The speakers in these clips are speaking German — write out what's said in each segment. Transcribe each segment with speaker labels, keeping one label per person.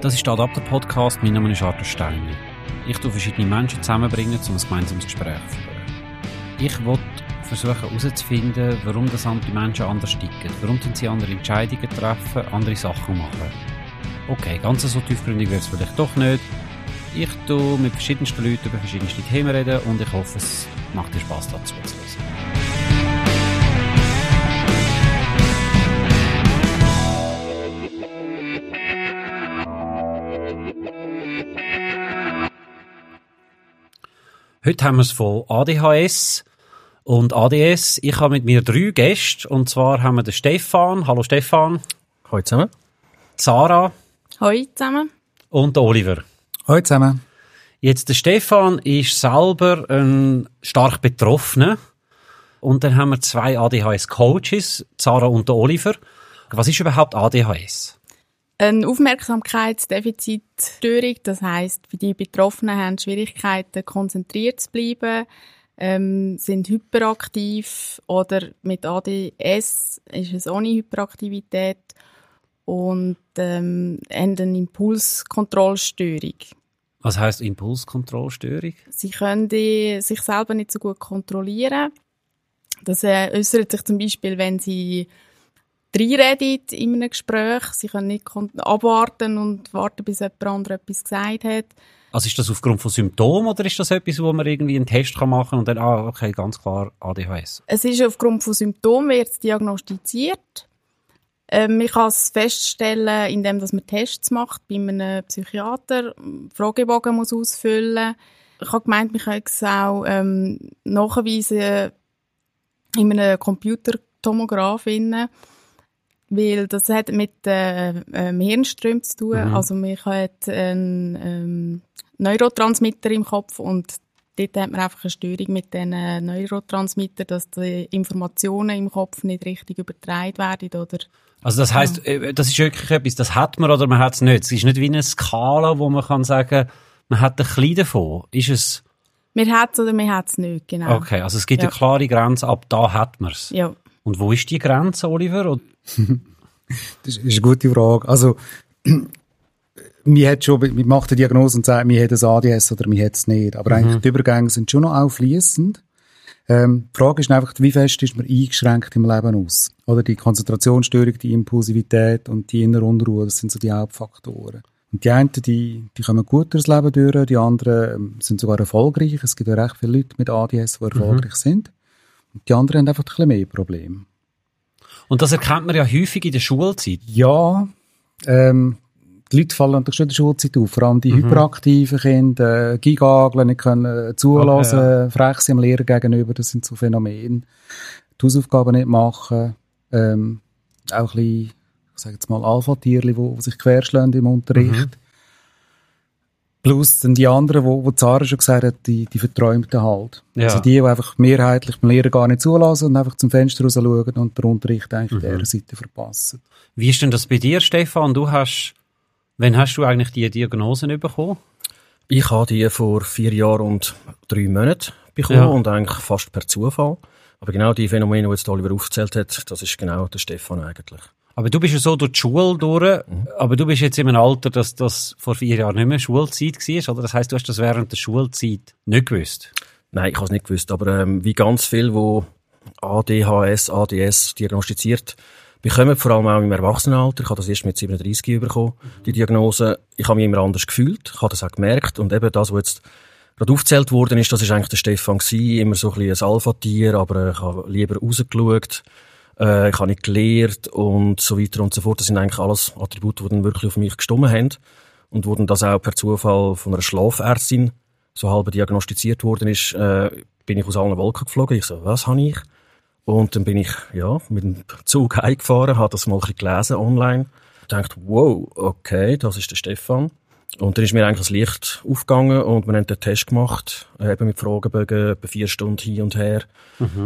Speaker 1: Das ist der Adapter Podcast. Mein Name ist Arthur Steiner. Ich tue verschiedene Menschen zusammenbringen, um ein gemeinsames Gespräch zu führen. Ich will versuchen herauszufinden, warum das andere Menschen anders ticken. Warum sie andere Entscheidungen treffen, andere Sachen machen. Okay, ganz so tiefgründig wird es vielleicht doch nicht. Ich tue mit verschiedensten Leuten über verschiedenste Themen reden und ich hoffe, es macht dir Spaß dazu zu Heute haben wir es von ADHS und ADS. Ich habe mit mir drei Gäste und zwar haben wir den Stefan. Hallo Stefan.
Speaker 2: Hallo zusammen.
Speaker 1: Sarah
Speaker 3: Hallo zusammen.
Speaker 1: und Oliver.
Speaker 2: Hallo zusammen.
Speaker 1: Jetzt der Stefan ist selber ein stark Betroffener und dann haben wir zwei ADHS-Coaches, Sarah und der Oliver. Was ist überhaupt ADHS?
Speaker 3: Eine Aufmerksamkeitsdefizitstörung, das heißt, die Betroffenen haben Schwierigkeiten, konzentriert zu bleiben, ähm, sind hyperaktiv oder mit ADS ist es ohne Hyperaktivität und ähm, haben eine Impulskontrollstörung.
Speaker 1: Was heißt Impulskontrollstörung?
Speaker 3: Sie können sich selber nicht so gut kontrollieren. Das äh, äußert sich zum Beispiel, wenn sie reinreden in einem Gespräch. Sie können nicht abwarten und warten, bis jemand anderes etwas gesagt hat.
Speaker 1: Also ist das aufgrund von Symptomen oder ist das etwas, wo man irgendwie einen Test kann machen und dann, ah, okay, ganz klar ADHS?
Speaker 3: Es ist aufgrund von Symptomen wird es diagnostiziert. Ähm, ich kann es feststellen, indem dass man Tests macht bei einem Psychiater, Fragebogen muss ausfüllen. Ich habe gemeint, man kann es auch ähm, nachweisen in einem Computertomograph innen, weil das hat mit äh, ähm, Hirnströmen zu tun.
Speaker 1: Mhm.
Speaker 3: Also man hat einen ähm, Neurotransmitter im Kopf und dort hat man einfach eine Störung mit diesen Neurotransmittern, dass die Informationen im Kopf nicht richtig übertragen werden oder
Speaker 1: Also das heißt, äh, das ist wirklich etwas, das hat man oder man hat es nicht. Es ist nicht wie eine Skala, wo man kann sagen, man hat ein bisschen davon. Ist es,
Speaker 3: wir hat es oder wir hat es nicht, genau.
Speaker 1: okay, also es gibt
Speaker 3: Ja.
Speaker 1: eine klare Grenze, ab da hat man es.
Speaker 3: Ja.
Speaker 1: Und wo ist die Grenze, Oliver?
Speaker 2: Das ist eine gute Frage. Also, mir hat schon, man macht eine Diagnose und sagt, mir hat ein ADS oder mir hat es nicht. Aber eigentlich die Übergänge sind schon noch auch fließend. Ähm, die Frage ist einfach, wie fest ist man eingeschränkt im Leben aus? Oder die Konzentrationsstörung, die Impulsivität und die innere Unruhe, das sind so die Hauptfaktoren. Und die einen, die, die kommen gut durchs Leben durch, die anderen ähm, sind sogar erfolgreich. Es gibt ja recht viele Leute mit ADS, die erfolgreich sind. Und die anderen haben einfach ein bisschen mehr Probleme.
Speaker 1: Und das erkennt man ja häufig in der Schulzeit.
Speaker 2: Ja, ähm, die Leute fallen natürlich schon in der Schulzeit auf. Vor allem die hyperaktiven Kinder, äh, Gigageln, nicht können äh, zulassen,
Speaker 1: Okay,
Speaker 2: frech sind dem Lehrer gegenüber, das sind so Phänomene. Die Hausaufgaben nicht machen, ähm, auch ein bisschen, ich sage jetzt mal, Alpha-Tierli, die sich querschlagen im Unterricht. Plus dann die anderen, wo, wo Zara schon gesagt hat, die, die Verträumten halt.
Speaker 1: Ja.
Speaker 2: Also die, die einfach mehrheitlich dem Lehrer gar nicht zulassen und einfach zum Fenster raus schauen und den Unterricht eigentlich
Speaker 1: Mhm.
Speaker 2: dieser Seite verpassen.
Speaker 1: Wie ist denn das bei dir, Stefan? Du hast, wann hast du eigentlich die Diagnosen bekommen?
Speaker 4: Ich habe die vor vier Jahren und drei Monaten bekommen
Speaker 1: Ja.
Speaker 4: und eigentlich fast per Zufall. Aber genau die Phänomene, die jetzt Oliver aufgezählt hat, das ist genau der Stefan eigentlich.
Speaker 1: Aber du bist ja so durch die Schule durch,
Speaker 4: Mhm.
Speaker 1: aber du bist jetzt in einem Alter, dass das vor vier Jahren nicht mehr Schulzeit war, oder? Das heißt, du hast das während der Schulzeit nicht gewusst.
Speaker 4: Nein, ich habe es nicht gewusst, aber ähm, wie ganz viel, wo ADHS, ADS diagnostiziert bekommen, vor allem auch im Erwachsenenalter. Ich habe das erst mit 37 bekommen, die Diagnose. Ich habe mich immer anders gefühlt, ich habe das auch gemerkt und eben das, was jetzt gerade aufgezählt worden ist, das ist eigentlich der Stefan gewesen, immer so ein bisschen ein Alpha-Tier, aber ich habe lieber rausgeschaut, äh, ich habe nicht gelehrt und so weiter und so fort. Das sind eigentlich alles Attribute, die dann wirklich auf mich gestimmt haben und wurden das auch per Zufall von einer Schlafärztin so halb diagnostiziert worden ist, äh, bin ich aus allen Wolken geflogen. Ich so, was habe ich? Und dann bin ich, ja, mit dem Zug heimgefahren, habe das mal ein bisschen gelesen online. Dachte, wow, okay, das ist der Stefan. Und dann ist mir eigentlich das Licht aufgegangen und wir haben den Test gemacht, äh, eben mit Fragebögen, etwa vier Stunden hin und her.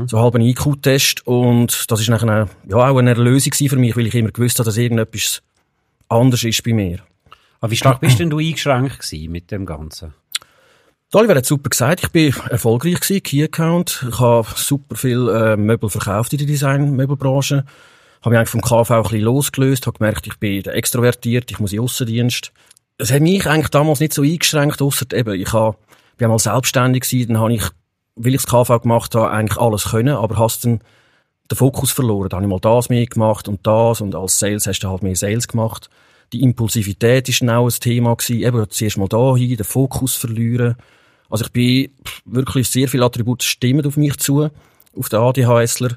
Speaker 4: So halb ein IQ-Test. Und das ist nachher ja, auch eine Erlösung für mich, weil ich immer gewusst habe, dass irgendetwas anders ist bei mir.
Speaker 1: Aber wie stark bist denn du eingeschränkt gewesen mit dem Ganzen?
Speaker 4: Der Oliver hat super gesagt, ich bin erfolgreich gewesen, Key Account. Ich habe super viel äh, Möbel verkauft in der Design-Möbelbranche. Habe mich eigentlich vom KV ein bisschen losgelöst, habe gemerkt, ich bin extrovertiert, ich muss in Aussendienst. Es hat mich eigentlich damals nicht so eingeschränkt, ausser eben, ich habe, bin einmal selbstständig gewesen, dann habe ich, weil ich das KV gemacht habe, eigentlich alles können, aber hast dann den Fokus verloren. Dann habe ich mal das mehr gemacht und das und als Sales hast du halt mehr Sales gemacht. Die Impulsivität ist dann auch ein Thema gewesen. Eben, zuerst mal da hin, den Fokus verlieren. Also ich bin wirklich sehr viele Attribute stimmen auf mich zu, auf den ADHSler.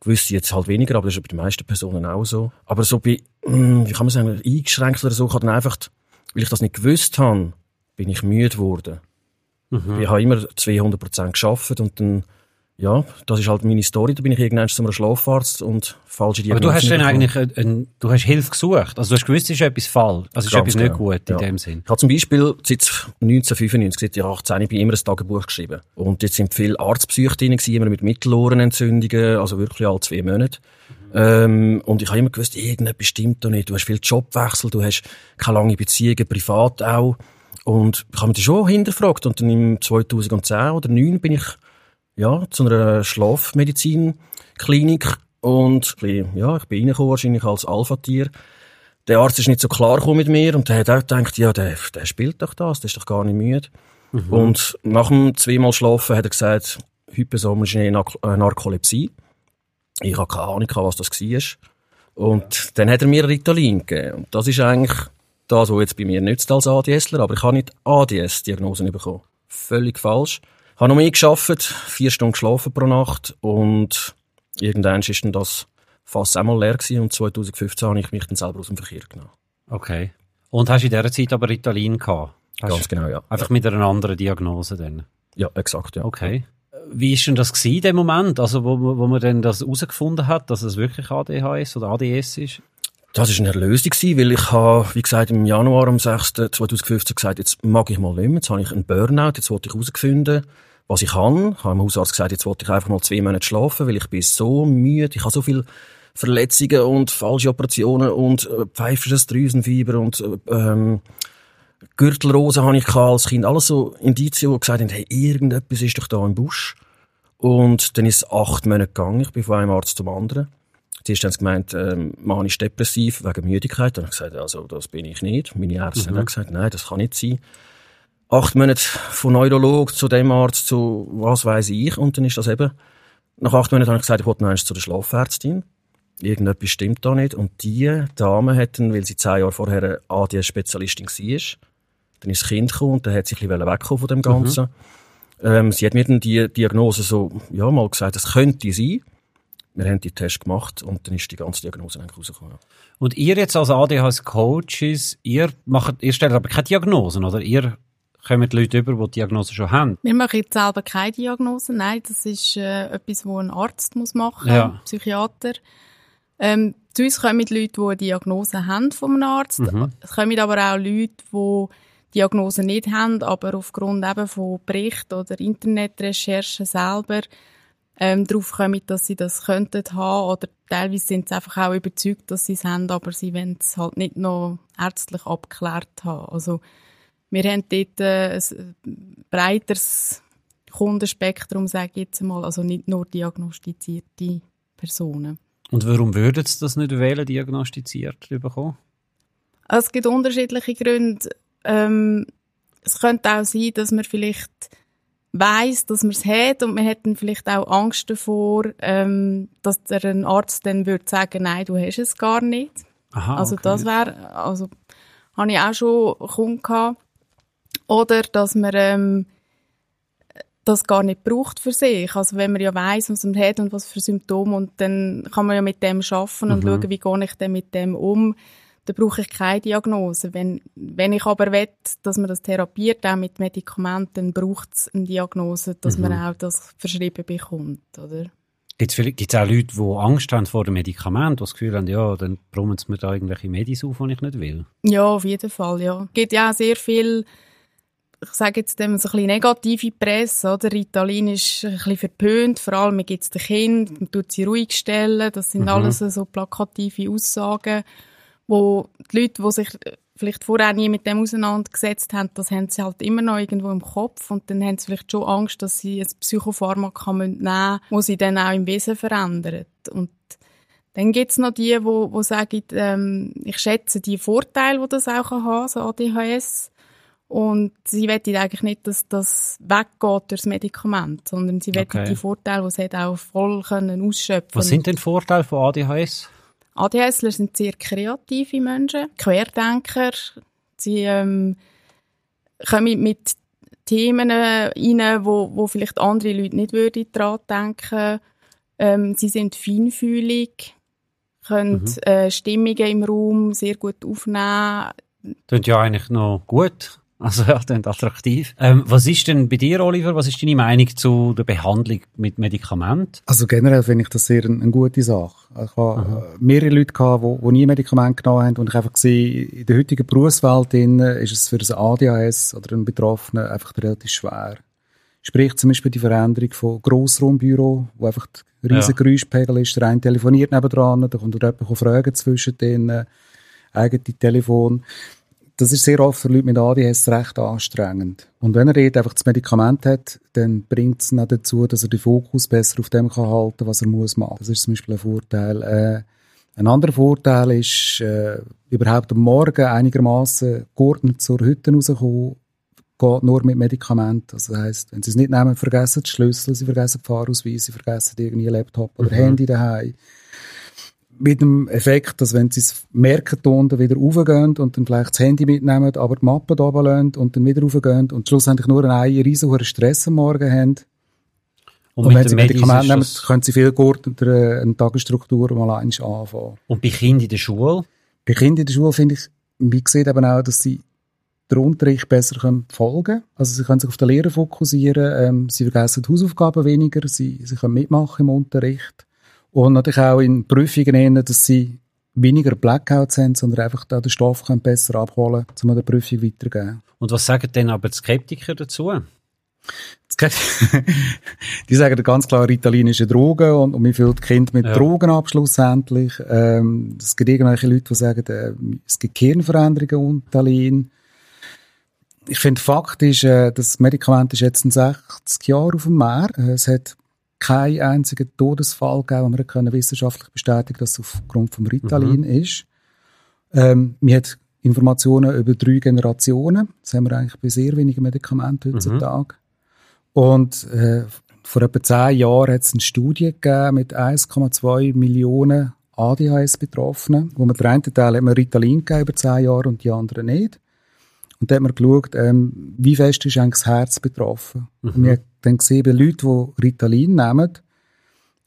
Speaker 4: Gewisse jetzt halt weniger, aber das ist bei den meisten Personen auch so. Aber so bei, hm, wie kann man sagen, eingeschränkt oder so, ich habe dann einfach, weil ich das nicht gewusst habe, bin ich müde geworden. Mhm. Ich habe immer 200% geschafft und dann ja, das ist halt meine Story. Da bin ich irgendwann zu einem Schlafarzt und falsche
Speaker 1: Diagnose. Aber du hast dann eigentlich, ein, ein, du hast Hilfe gesucht. Also du hast gewusst, es ist etwas falsch. Also es ist etwas genau. nicht gut in ja. dem Sinn.
Speaker 4: Ich habe zum Beispiel seit 1995, seit ich 18 bin, immer ein Tagebuch geschrieben. Und jetzt sind viele Arztpsyche drin immer mit Mittelohrenentzündungen, also wirklich alle zwei Monate. Mhm. Ähm, und ich habe immer gewusst, irgendetwas stimmt da nicht. Du hast viel Jobwechsel, du hast keine lange Beziehungen, privat auch. Und ich habe mich das schon hinterfragt. Und dann im 2010 oder 2009 bin ich ja, zu einer Schlafmedizinklinik und ja, ich bin reingekommen wahrscheinlich als Alpha-Tier. Der Arzt ist nicht so klar mit mir und der hat auch gedacht, ja, der, der spielt doch das, der ist doch gar nicht müde. Mhm. Und nach dem zweimal Schlafen hat er gesagt, hypersomische Narkolepsie. Ich habe keine Ahnung, was das war. Und dann hat er mir Ritalin gegeben. Und das ist eigentlich das, was jetzt bei mir nützt als ADSler, aber ich habe nicht ADS-Diagnosen bekommen. Völlig falsch habe noch mehr geschafft, vier Stunden geschlafen pro Nacht und irgendwann ist dann das fast einmal leer gewesen und 2015 habe ich mich dann selber aus dem Verkehr genommen.
Speaker 1: Okay. Und hast du in dieser Zeit aber Ritalin gehabt?
Speaker 4: Hast Ganz genau, ja.
Speaker 1: Einfach mit einer anderen Diagnose dann?
Speaker 4: Ja, exakt, ja.
Speaker 1: Okay. Wie ist denn das gewesen, dem Moment, also wo, wo man dann das herausgefunden hat, dass es wirklich ADHS oder ADS ist?
Speaker 4: Das ist eine Erlösung gewesen, weil ich habe, wie gesagt, im Januar am 6. 2015 gesagt, jetzt mag ich mal nicht mehr, jetzt habe ich einen Burnout, jetzt wollte ich herausfinden, was ich kann. Ich habe dem Hausarzt gesagt, jetzt wollte ich einfach mal zwei Monate schlafen, weil ich bin so müde, ich habe so viele Verletzungen und falsche Operationen und äh, pfeifisches Drüsenfieber und äh, ähm, Gürtelrose habe ich als Kind. Alles so Indizien, die gesagt haben, hey, irgendetwas ist doch da im Busch. Und dann ist es acht Monate gegangen. Ich bin von einem Arzt zum anderen. Zuerst haben sie gemeint, ähm, manisch-depressiv wegen Müdigkeit. Dann habe ich gesagt, also, das bin ich nicht. Meine Ärzte mhm. haben gesagt, nein, das kann nicht sein. Acht Monate von Neurolog zu dem Arzt zu was weiß ich. Und dann ist das eben, nach acht Monaten habe ich gesagt, ich wollte noch zu der Schlafärztin. Irgendetwas stimmt da nicht. Und die Dame hat dann, weil sie zehn Jahre vorher ADS-Spezialistin war, dann ist das Kind gekommen und dann hat sie ein bisschen wegkommen von dem mhm. Ganzen. Mhm. Ähm, sie hat mir dann die Diagnose so, ja, mal gesagt, es könnte sein wir haben die Test gemacht und dann ist die ganze Diagnose eigentlich rausgekommen.
Speaker 1: Und ihr jetzt als ADHS-Coaches, ihr macht, ihr stellt aber keine Diagnosen, oder? Ihr kommt die Leute über, die die Diagnose schon haben?
Speaker 3: Wir machen jetzt selber keine Diagnose, nein, das ist äh, etwas, was ein Arzt muss machen, ja. ein Psychiater. Ähm, zu uns kommen Leute, die eine Diagnose haben von einem Arzt. Mhm. Es kommen aber auch Leute, die Diagnose nicht haben, aber aufgrund eben von Berichten oder Internetrecherchen selber ähm, darauf kommen, dass sie das könnten haben oder teilweise sind sie einfach auch überzeugt, dass sie es haben, aber sie wollen es halt nicht noch ärztlich abgeklärt haben. Also wir haben dort äh, ein breiteres Kundenspektrum, sage ich jetzt mal, also nicht nur diagnostizierte Personen.
Speaker 1: Und warum würden Sie das nicht wählen, diagnostiziert bekommen?
Speaker 3: Es gibt unterschiedliche Gründe. Ähm, es könnte auch sein, dass man vielleicht weiß, dass man es hat und man hat dann vielleicht auch Angst davor, ähm, dass der ein Arzt dann würde sagen, nein, du hast es gar nicht. Aha, also okay. das wäre, also habe ich auch schon Kunden gehabt. Oder dass man ähm, das gar nicht braucht für sich. Also wenn man ja weiß, was man hat und was für Symptome und dann kann man ja mit dem schaffen und mhm. schauen, wie gehe ich denn mit dem um dann brauche ich keine Diagnose. Wenn, wenn ich aber will, dass man das therapiert, auch mit Medikamenten, dann braucht es eine Diagnose, dass mhm. man auch das verschrieben bekommt, oder?
Speaker 1: Gibt es auch Leute, die Angst haben vor dem Medikament, die das Gefühl haben, ja, dann brummen sie mir da irgendwelche Medis auf, die ich nicht will?
Speaker 3: Ja, auf jeden Fall, ja. Es gibt ja auch sehr viel, ich sage jetzt dem, so ein bisschen negative Presse, oder? Ritalin ist ein bisschen verpönt, vor allem gibt es den Kindern, man tut sie ruhig stellen, das sind mhm. alles so plakative Aussagen wo die Leute, die sich vielleicht vorher nie mit dem auseinandergesetzt haben, das haben sie halt immer noch irgendwo im Kopf und dann haben sie vielleicht schon Angst, dass sie ein Psychopharmaka nehmen müssen, wo sie dann auch im Wesen verändert. Und dann gibt's noch die, wo, wo sagen, ähm, ich schätze die Vorteile, die das auch haben so ADHS. Und sie wollen eigentlich nicht, dass das weggeht durch das Medikament, sondern sie wollen okay. die Vorteile, die sie hat, auch voll können ausschöpfen
Speaker 1: Was sind denn Vorteile von ADHS?
Speaker 3: ADHSler sind sehr kreative Menschen, Querdenker. Sie ähm, kommen mit Themen rein, wo, wo vielleicht andere Leute nicht würden daran denken. Ähm, sie sind feinfühlig, können mhm. äh, Stimmungen im Raum sehr gut aufnehmen.
Speaker 1: Klingt ja eigentlich noch gut. Also ja, das attraktiv. Ähm, was ist denn bei dir, Oliver, was ist deine Meinung zu der Behandlung mit Medikamenten?
Speaker 2: Also generell finde ich das sehr eine, eine gute Sache. Ich habe Aha. mehrere Leute gehabt, die, die nie Medikamente genommen haben und ich einfach gesehen, in der heutigen Berufswelt ist es für ein ADHS oder einen Betroffenen einfach relativ schwer. Sprich zum Beispiel die Veränderung von Grossraumbüro, wo einfach ein riesiger ja. Geräuschpegel ist, der eine telefoniert nebendran, da kommt jemand fragen zwischen den eigenen Telefon das ist sehr oft für Leute mit ADHS recht anstrengend. Und wenn er dort einfach das Medikament hat, dann bringt es ihn dazu, dass er den Fokus besser auf dem kann halten was er muss machen. Das ist zum Beispiel ein Vorteil. Äh, ein anderer Vorteil ist, äh, überhaupt am Morgen einigermaßen geordnet zur Hütte rauskommen, geht nur mit Medikamenten. Also das heisst, wenn sie es nicht nehmen, vergessen die Schlüssel, sie vergessen die Fahrausweise, sie vergessen irgendwie Laptop oder mhm. Handy daheim mit dem Effekt, dass wenn sie es merken, unten wieder raufgehen und dann vielleicht das Handy mitnehmen, aber die Mappe da lassen und dann wieder raufgehen und schlussendlich nur einen riesen Stress am Morgen haben. Und, und wenn sie Medikamente nehmen, können sie viel geordneter äh, eine Tagesstruktur mal anfangen.
Speaker 1: Und bei Kindern in der Schule?
Speaker 2: Bei Kindern in der Schule finde ich, wie sieht eben auch, dass sie den Unterricht besser können folgen können. Also sie können sich auf den Lehrer fokussieren, ähm, sie vergessen die Hausaufgaben weniger, sie, sie können mitmachen im Unterricht. Und natürlich auch in Prüfungen eher, dass sie weniger Blackouts haben, sondern einfach da den Stoff können besser abholen können, um der Prüfung weiterzugeben.
Speaker 1: Und was sagen denn aber die Skeptiker dazu?
Speaker 2: die sagen ganz klar, Ritalin ist eine Droge und, und man füllt Kind mit ja. Drogen ab schlussendlich. Ähm, es gibt irgendwelche Leute, die sagen, äh, es gibt Hirnveränderungen unter Ritalin. Ich finde, Fakt ist, äh, das Medikament ist jetzt in 60 Jahren auf dem Markt. Äh, es hat keinen einzigen Todesfall gegeben, wo wir können wissenschaftlich bestätigen dass es aufgrund vom Ritalin mhm. ist. Ähm, wir haben Informationen über drei Generationen. Das haben wir eigentlich bei sehr wenigen Medikamenten mhm. heutzutage. Mhm. Und äh, vor etwa zehn Jahren hat es eine Studie gegeben mit 1,2 Millionen ADHS-Betroffenen, wo man den einen Teil hat man Ritalin gegeben über zehn Jahre und die anderen nicht. Und da hat man geschaut, ähm, wie fest ist eigentlich das Herz betroffen. Mhm. Und wir haben dann gesehen, bei Leuten, die Ritalin nehmen,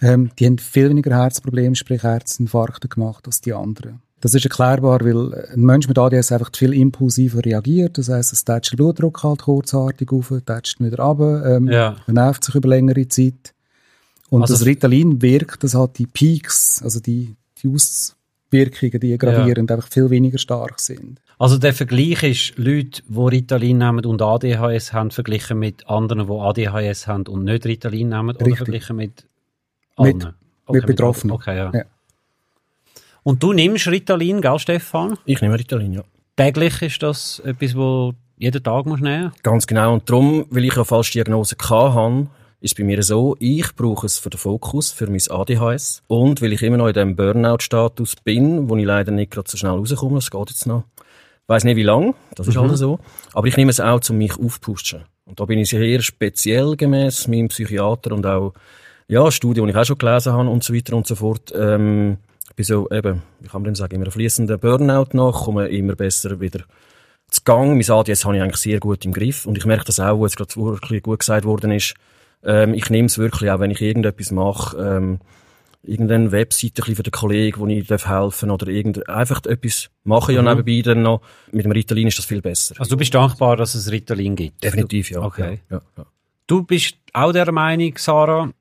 Speaker 2: ähm, die haben viel weniger Herzprobleme, sprich Herzinfarkte gemacht als die anderen. Das ist erklärbar, weil ein Mensch mit ADS einfach viel impulsiver reagiert. Das heisst, es tätscht den Blutdruck halt kurzartig auf, tätscht wieder runter, ähm, ja. nervt sich über längere Zeit. Und also das Ritalin wirkt, das hat die Peaks, also die, die Auswirkungen, die gravierend ja. einfach viel weniger stark sind.
Speaker 1: Also der Vergleich ist Leute, die Ritalin nehmen und ADHS haben, verglichen mit anderen, die ADHS haben und nicht Ritalin nehmen, oder verglichen mit
Speaker 2: allen? Mit, okay, mit Betroffenen.
Speaker 1: okay, ja. ja. Und du nimmst Ritalin, gell, Stefan?
Speaker 4: Ich nehme Ritalin, ja.
Speaker 1: Täglich ist das etwas, wo jeden Tag musst nehmen?
Speaker 4: Ganz genau. Und darum, weil ich ja falsche Diagnose hatte, ist bei mir so, ich brauche es für den Fokus, für mein ADHS. Und weil ich immer noch in dem Burnout-Status bin, wo ich leider nicht gerade so schnell rauskomme, das geht jetzt noch, weiß nicht wie lang, das ist mhm. halt so. Aber ich nehme es auch, um mich aufzupusten. Und da bin ich sehr speziell gemäß meinem Psychiater und auch, ja, Studien, die ich auch schon gelesen habe und so weiter und so fort. Ähm, ich bin so, eben, wie kann denn sagen, immer ein fließender Burnout nach, komme immer besser wieder zu Gang. Mein ADS habe ich eigentlich sehr gut im Griff. Und ich merke das auch, wo jetzt gerade wirklich gut gesagt worden ist. Ähm, ich nehme es wirklich auch, wenn ich irgendetwas mache, ähm, irgendeine Webseite für den Kollegen, wo ich helfen darf oder irgend, einfach etwas machen mhm. ja nebenbei dann noch. Mit dem Ritalin ist das viel besser.
Speaker 1: Also du bist dankbar, dass es Ritalin gibt?
Speaker 4: Definitiv, ja.
Speaker 1: Okay. Ja, ja. Du bist auch der Meinung, Sarah?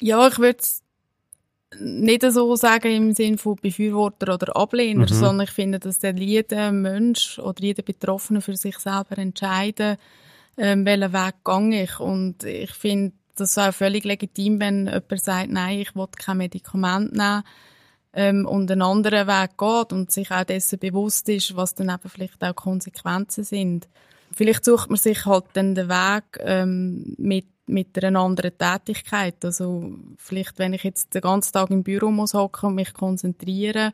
Speaker 3: Ja, ich würde nicht so sagen im Sinne von Befürworter oder Ablehner, mhm. sondern ich finde, dass der jeder Mensch oder jeder Betroffene für sich selber entscheiden, ähm, welchen Weg gehe ich. Und ich finde, das ist auch völlig legitim, wenn jemand sagt, nein, ich will kein Medikament nehmen. ähm, und einen anderen Weg geht und sich auch dessen bewusst ist, was dann eben vielleicht auch Konsequenzen sind. Vielleicht sucht man sich halt dann den Weg ähm, mit mit einer anderen Tätigkeit. Also vielleicht, wenn ich jetzt den ganzen Tag im Büro muss hocken und mich konzentrieren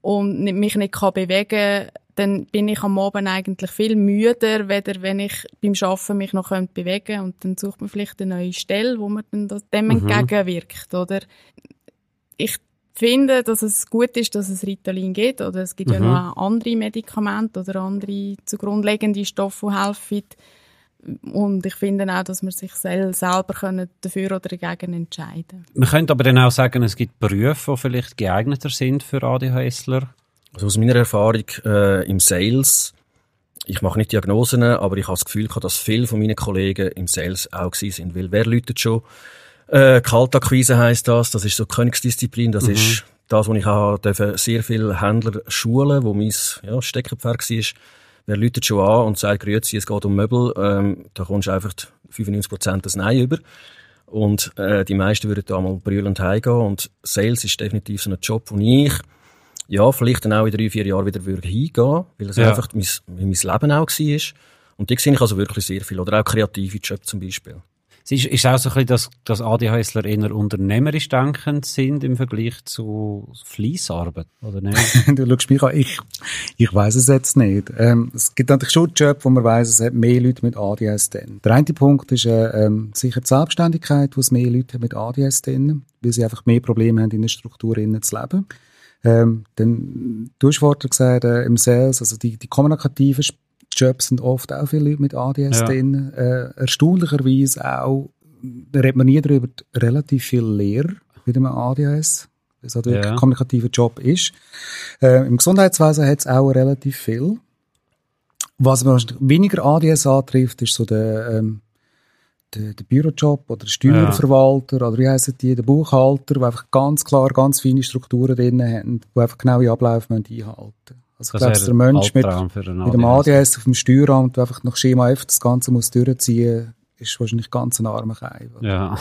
Speaker 3: und mich nicht kann bewegen dann bin ich am Abend eigentlich viel müder, weder wenn ich beim Arbeiten mich noch bewegen könnte. Und dann sucht man vielleicht eine neue Stelle, wo man dann dem mhm. entgegenwirkt, oder? Ich finde, dass es gut ist, dass es Ritalin gibt, oder es gibt mhm. ja noch andere Medikamente oder andere zugrundlegende Stoffe, die helfen. Und ich finde auch, dass man sich selber dafür oder dagegen entscheiden kann.
Speaker 1: Man könnte aber dann auch sagen, es gibt Berufe, die vielleicht geeigneter sind für ADHSler.
Speaker 4: Also aus meiner Erfahrung äh, im Sales, ich mache nicht Diagnosen, aber ich habe das Gefühl dass viele von meinen Kollegen im Sales auch gewesen sind. Weil wer läutet schon? Äh, Kaltakquise heisst das, das ist so Königsdisziplin, das mhm. ist das, was ich dürfen sehr viele Händler schulen, wo mein ja, Steckerpferd war. Wer läutet schon an und sagt, grüezi, es geht um Möbel, ähm, da kommst du einfach 95% das Nein über. Und äh, die meisten würden da mal brüllend heimgehen. Und Sales ist definitiv so ein Job, wo ich ja, vielleicht dann auch in drei, vier Jahren wieder würde hingehen, weil es ja. einfach mein, mein Leben auch war. Und die sehe ich also wirklich sehr viel. Oder auch kreative Jobs zum Beispiel.
Speaker 1: Es ist, ist auch so ein bisschen, dass, dass ADHSler eher unternehmerisch denkend sind im Vergleich zu Fließarbeit, oder nicht?
Speaker 2: du schaust mich an, ich, ich weiss es jetzt nicht. Ähm, es gibt natürlich schon Jobs, wo man weiss, es hat mehr Leute mit ADHS drin. Der eine Punkt ist äh, ähm, sicher die Selbstständigkeit, wo es mehr Leute mit ADHS drin, weil sie einfach mehr Probleme haben, in der Struktur zu leben. Ähm, dann, du hast vorhin gesagt, äh, im Sales, also die, die kommunikativen Jobs sind oft auch viele Leute mit ADS ja. drin. Äh, erstaunlicherweise auch, da redet man nie darüber, relativ viel Lehrer mit einem ADS, was halt wirklich ja. ein kommunikativer Job ist. Äh, Im Gesundheitswesen hat es auch relativ viel. Was man weniger ADS antrifft, ist so der, ähm, der, der Bürojob oder der Steuerverwalter ja. oder wie heissen die, der Buchhalter, die einfach ganz klar ganz feine Strukturen drin haben, die einfach genaue Abläufe einhalten müssen. Also ich glaube, der Mensch mit, mit dem ADS auf dem Steueramt, der einfach nach Schema F das Ganze muss durchziehen ist wahrscheinlich ganz ein armer Kai.
Speaker 1: Ja.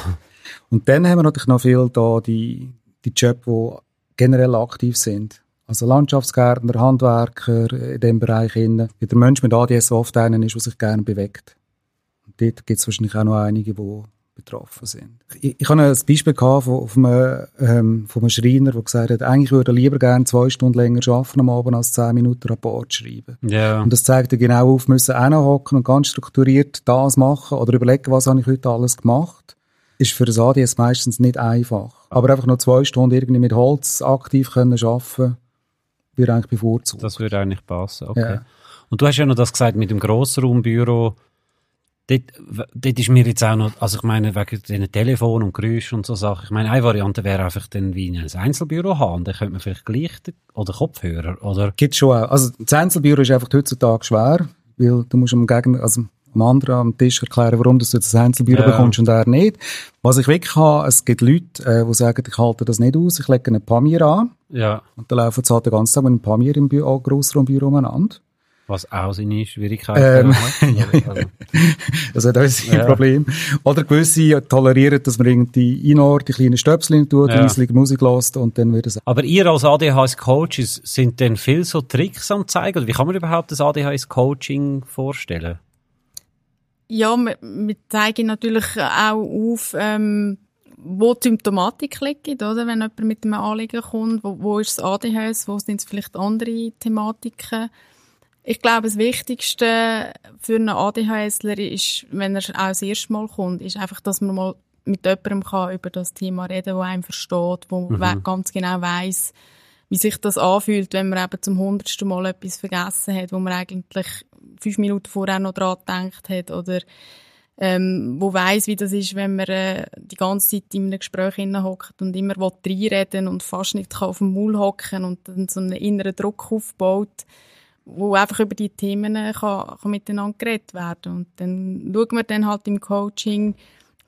Speaker 2: Und dann haben wir natürlich noch viel da die, die Jobs, die generell aktiv sind. Also Landschaftsgärtner, Handwerker in dem Bereich. Innen. Wie der Mensch mit ADS oft einer ist, der sich gerne bewegt dort gibt es wahrscheinlich auch noch einige, die betroffen sind. Ich, ich habe ein Beispiel gehabt von, von, einem, ähm, von einem Schreiner, der gesagt hat, eigentlich würde er lieber gerne zwei Stunden länger arbeiten am Abend als zehn Minuten Rapport schreiben.
Speaker 1: Yeah.
Speaker 2: Und das zeigt ja genau auf, müssen hocken und ganz strukturiert das machen oder überlegen, was habe ich heute alles gemacht. Ist für das ADS meistens nicht einfach. Aber einfach nur zwei Stunden irgendwie mit Holz aktiv können arbeiten, würde eigentlich bevorzugt.
Speaker 1: Das würde eigentlich passen, okay. Ja. Und du hast ja noch das gesagt mit dem Grossraumbüro, Dort, dort ist mir jetzt auch noch, also ich meine, wegen diesen Telefon und Geräuschen und so Sachen, ich meine, eine Variante wäre einfach dann wie ein Einzelbüro haben, dann könnte man vielleicht gleich, oder Kopfhörer, oder?
Speaker 2: Gibt schon auch. Also, das Einzelbüro ist einfach heutzutage schwer, weil du musst am Gegner, also am anderen am Tisch erklären, warum du das Einzelbüro ja. bekommst und er nicht. Was ich wirklich habe, es gibt Leute, äh, die sagen, ich halte das nicht aus, ich lege einen Pamir an.
Speaker 1: Ja.
Speaker 2: Und dann laufen sie halt den ganzen Tag mit einem Pamir im Büro, Grossraumbüro umeinander.
Speaker 1: Was auch seine Schwierigkeiten ähm,
Speaker 2: hat. Also. das hat auch sein ja. Problem. Oder gewisse tolerieren, dass man irgendwie in Ort die kleinen Stöpsel tut, ja. leisliche Musik lässt und dann wird es.
Speaker 1: Aber ihr als ADHS-Coaches sind denn viel so Tricks am zeigen? Oder wie kann man überhaupt das ADHS-Coaching vorstellen?
Speaker 3: Ja, wir, wir zeigen natürlich auch auf, ähm, wo die Symptomatik liegt, oder? Wenn jemand mit einem Anliegen kommt, wo, wo ist das ADHS, wo sind es vielleicht andere Thematiken? Ich glaube, das Wichtigste für einen ADHSler ist, wenn er auch das erste Mal kommt, ist einfach, dass man mal mit jemandem kann über das Thema reden, wo einem versteht, wo mhm. ganz genau weiß, wie sich das anfühlt, wenn man eben zum hundertsten Mal etwas vergessen hat, wo man eigentlich fünf Minuten vorher noch dran gedacht hat oder ähm, wo weiß, wie das ist, wenn man äh, die ganze Zeit in einem Gespräch hockt und immer reinreden und fast nicht auf dem Maul hocken und dann so einen inneren Druck aufbaut wo einfach über die Themen kann, kann miteinander geredet werden. Und dann schauen wir dann halt im Coaching,